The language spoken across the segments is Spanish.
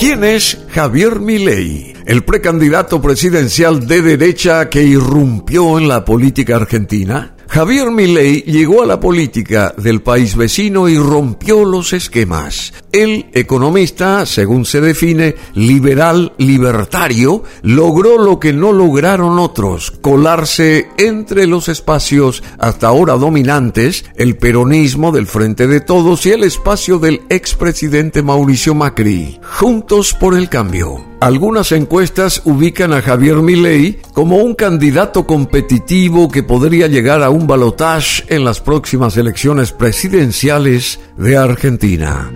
¿Quién es Javier Milei? El precandidato presidencial de derecha que irrumpió en la política argentina. Javier Milei llegó a la política del país vecino y rompió los esquemas. El economista, según se define, liberal libertario, logró lo que no lograron otros, colarse entre los espacios hasta ahora dominantes, el peronismo del Frente de Todos y el espacio del expresidente Mauricio Macri, juntos por el cambio. Algunas encuestas ubican a Javier Milei como un candidato competitivo que podría llegar a un balotage en las próximas elecciones presidenciales de Argentina.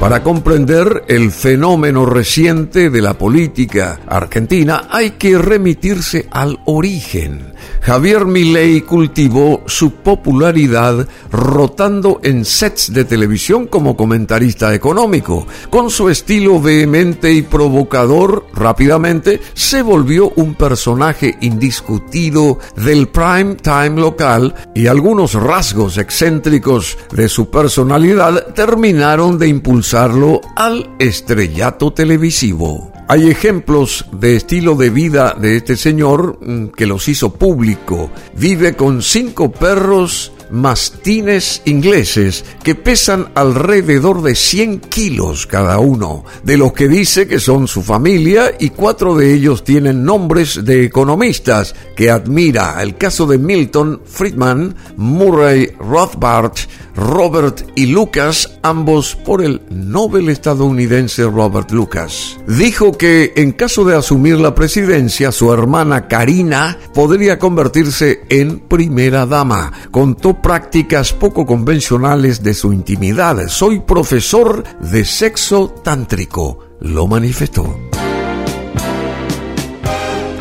Para comprender el fenómeno reciente de la política argentina hay que remitirse al origen. Javier Milei cultivó su popularidad rotando en sets de televisión como comentarista económico. Con su estilo vehemente y provocador, rápidamente se volvió un personaje indiscutido del prime time local y algunos rasgos excéntricos de su personalidad terminaron de impulsarlo al estrellato televisivo. Hay ejemplos de estilo de vida de este señor mm, que los hizo público. Vive con cinco perros mastines ingleses que pesan alrededor de 100 kilos cada uno, de los que dice que son su familia y cuatro de ellos tienen nombres de economistas que admira. El caso de Milton Friedman, Murray Rothbard, Robert y Lucas, ambos por el Nobel estadounidense Robert Lucas. Dijo que en caso de asumir la presidencia, su hermana Karina podría convertirse en primera dama. Contó prácticas poco convencionales de su intimidad. Soy profesor de sexo tántrico, lo manifestó.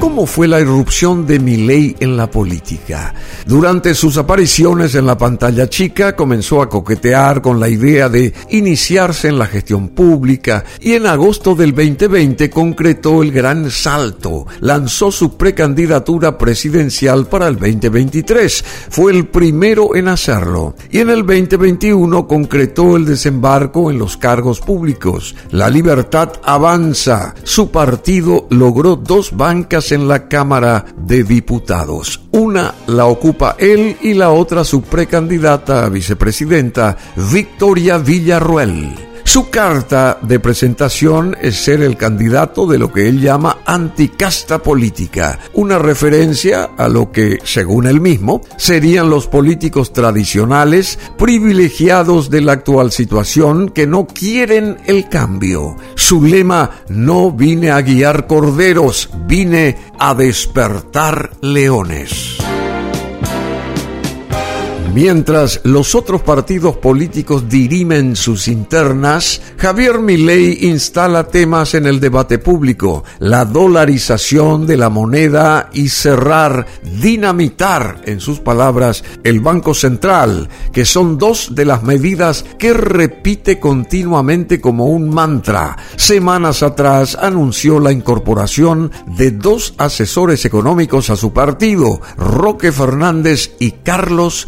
¿Cómo fue la irrupción de Milley en la política? Durante sus apariciones en la pantalla chica comenzó a coquetear con la idea de iniciarse en la gestión pública y en agosto del 2020 concretó el gran salto. Lanzó su precandidatura presidencial para el 2023. Fue el primero en hacerlo. Y en el 2021 concretó el desembarco en los cargos públicos. La libertad avanza. Su partido logró dos bancas en la Cámara de Diputados. Una la ocupa él y la otra su precandidata a vicepresidenta, Victoria Villarruel. Su carta de presentación es ser el candidato de lo que él llama anticasta política, una referencia a lo que, según él mismo, serían los políticos tradicionales privilegiados de la actual situación que no quieren el cambio. Su lema, no vine a guiar corderos, vine a despertar leones. Mientras los otros partidos políticos dirimen sus internas, Javier Milei instala temas en el debate público, la dolarización de la moneda y cerrar, dinamitar, en sus palabras, el Banco Central, que son dos de las medidas que repite continuamente como un mantra. Semanas atrás anunció la incorporación de dos asesores económicos a su partido, Roque Fernández y Carlos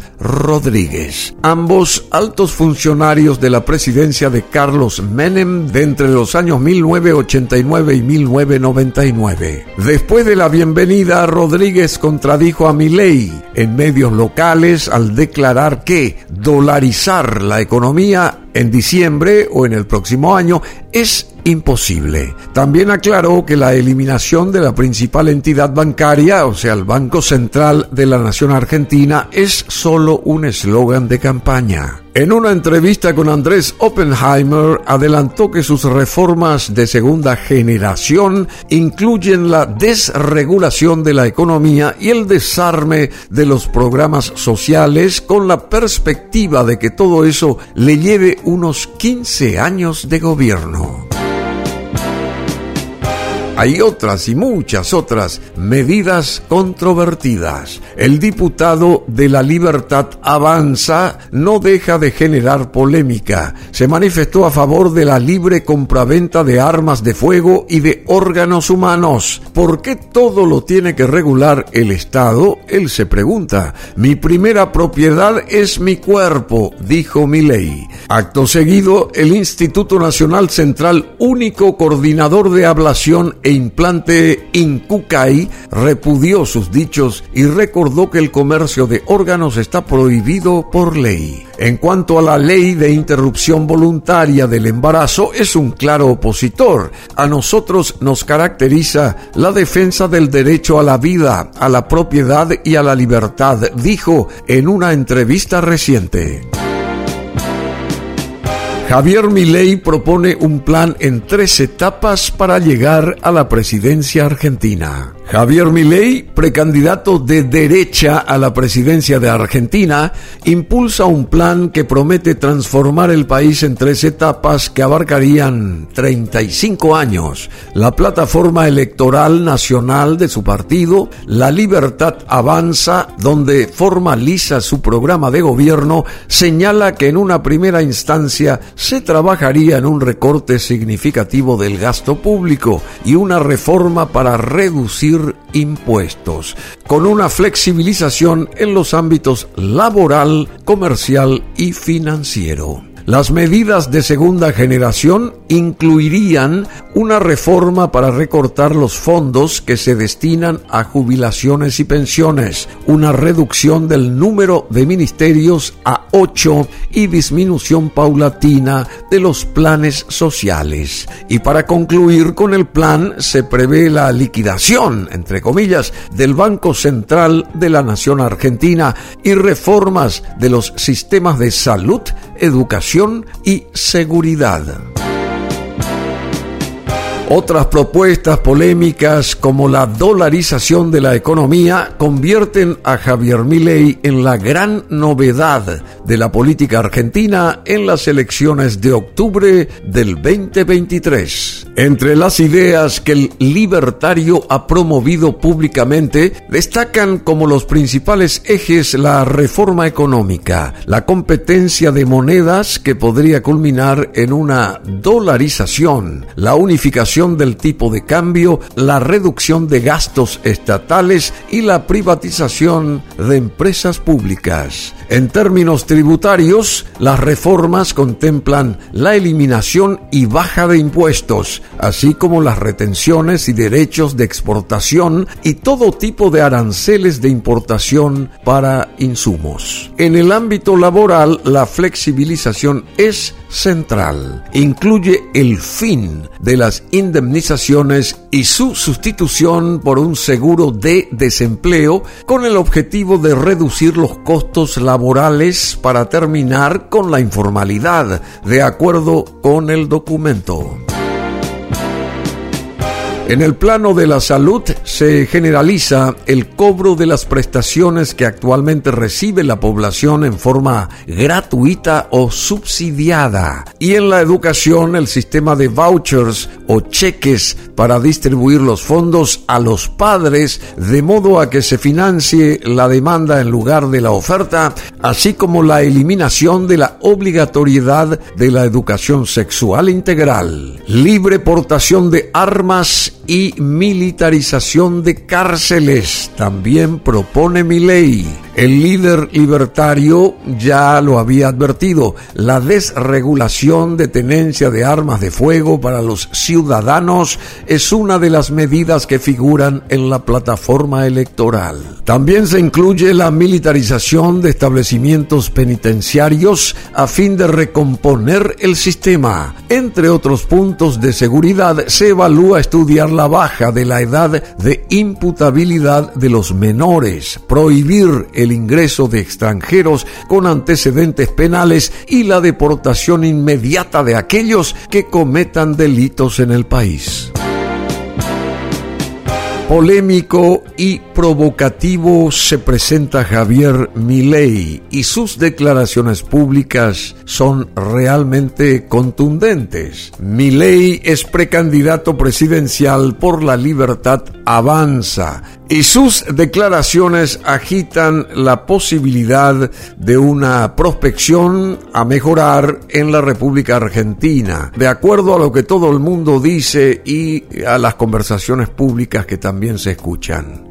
ambos altos funcionarios de la presidencia de Carlos Menem de entre los años 1989 y 1999. Después de la bienvenida, Rodríguez contradijo a Milei en medios locales al declarar que dolarizar la economía en diciembre o en el próximo año es imposible. También aclaró que la eliminación de la principal entidad bancaria, o sea, el Banco Central de la Nación Argentina, es solo un eslogan de campaña. En una entrevista con Andrés Oppenheimer, adelantó que sus reformas de segunda generación incluyen la desregulación de la economía y el desarme de los programas sociales con la perspectiva de que todo eso le lleve unos 15 años de gobierno. Hay otras y muchas otras medidas controvertidas. El diputado de la Libertad Avanza no deja de generar polémica. Se manifestó a favor de la libre compraventa de armas de fuego y de órganos humanos. ¿Por qué todo lo tiene que regular el Estado? Él se pregunta. Mi primera propiedad es mi cuerpo, dijo Milei. Acto seguido, el Instituto Nacional Central, único coordinador de ablación e implante Incucay, repudió sus dichos y recordó que el comercio de órganos está prohibido por ley. En cuanto a la ley de interrupción voluntaria del embarazo, es un claro opositor. A nosotros nos caracteriza la defensa del derecho a la vida, a la propiedad y a la libertad, dijo en una entrevista reciente. Javier Milei propone un plan en tres etapas para llegar a la presidencia argentina. Javier Milei, precandidato de derecha a la presidencia de Argentina, impulsa un plan que promete transformar el país en tres etapas que abarcarían 35 años. La plataforma electoral nacional de su partido, La Libertad Avanza, donde formaliza su programa de gobierno, señala que en una primera instancia se trabajaría en un recorte significativo del gasto público y una reforma para reducir impuestos, con una flexibilización en los ámbitos laboral, comercial y financiero. Las medidas de segunda generación incluirían una reforma para recortar los fondos que se destinan a jubilaciones y pensiones, una reducción del número de ministerios a ocho y disminución paulatina de los planes sociales. Y para concluir con el plan se prevé la liquidación, entre comillas, del Banco Central de la Nación Argentina y reformas de los sistemas de salud, educación y seguridad. Otras propuestas polémicas como la dolarización de la economía convierten a Javier Milei en la gran novedad de la política argentina en las elecciones de octubre del 2023. Entre las ideas que el libertario ha promovido públicamente destacan como los principales ejes la reforma económica, la competencia de monedas que podría culminar en una dolarización, la unificación del tipo de cambio, la reducción de gastos estatales y la privatización de empresas públicas. En términos tributarios, las reformas contemplan la eliminación y baja de impuestos, así como las retenciones y derechos de exportación y todo tipo de aranceles de importación para insumos. En el ámbito laboral, la flexibilización es central. Incluye el fin de las indemnizaciones y su sustitución por un seguro de desempleo con el objetivo de reducir los costos laborales para terminar con la informalidad, de acuerdo con el documento. En el plano de la salud se generaliza el cobro de las prestaciones que actualmente recibe la población en forma gratuita o subsidiada. Y en la educación el sistema de vouchers o cheques para distribuir los fondos a los padres de modo a que se financie la demanda en lugar de la oferta, así como la eliminación de la obligatoriedad de la educación sexual integral. Libre portación de armas y militarización de cárceles. También propone mi ley. El líder libertario ya lo había advertido. La desregulación de tenencia de armas de fuego para los ciudadanos es una de las medidas que figuran en la plataforma electoral. También se incluye la militarización de establecimientos penitenciarios a fin de recomponer el sistema. Entre otros puntos de seguridad, se evalúa estudiar la baja de la edad de imputabilidad de los menores, prohibir el ingreso de extranjeros con antecedentes penales y la deportación inmediata de aquellos que cometan delitos en el país. Polémico y provocativo se presenta Javier Milei y sus declaraciones públicas son realmente contundentes. Milei es precandidato presidencial por la libertad avanza y sus declaraciones agitan la posibilidad de una prospección a mejorar en la República Argentina, de acuerdo a lo que todo el mundo dice y a las conversaciones públicas que también se escuchan.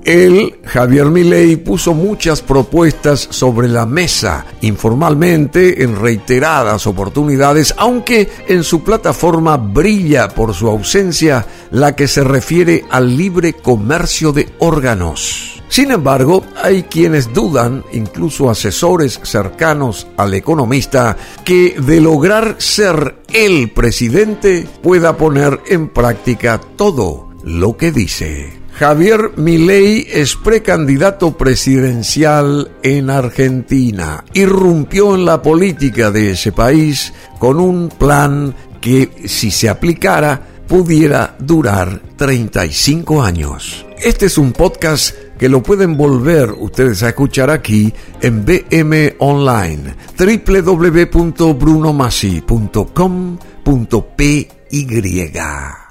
Javier Milei, puso muchas propuestas sobre la mesa, informalmente, en reiteradas oportunidades, aunque en su plataforma brilla por su ausencia la que se refiere al libre comercio de órganos. Sin embargo, hay quienes dudan, incluso asesores cercanos al economista, que de lograr ser el presidente pueda poner en práctica todo lo que dice. Javier Milei es precandidato presidencial en Argentina. Irrumpió en la política de ese país con un plan que, si se aplicara, pudiera durar 35 años. Este es un podcast que lo pueden volver ustedes a escuchar aquí en BM Online, www.brunomasi.com.py.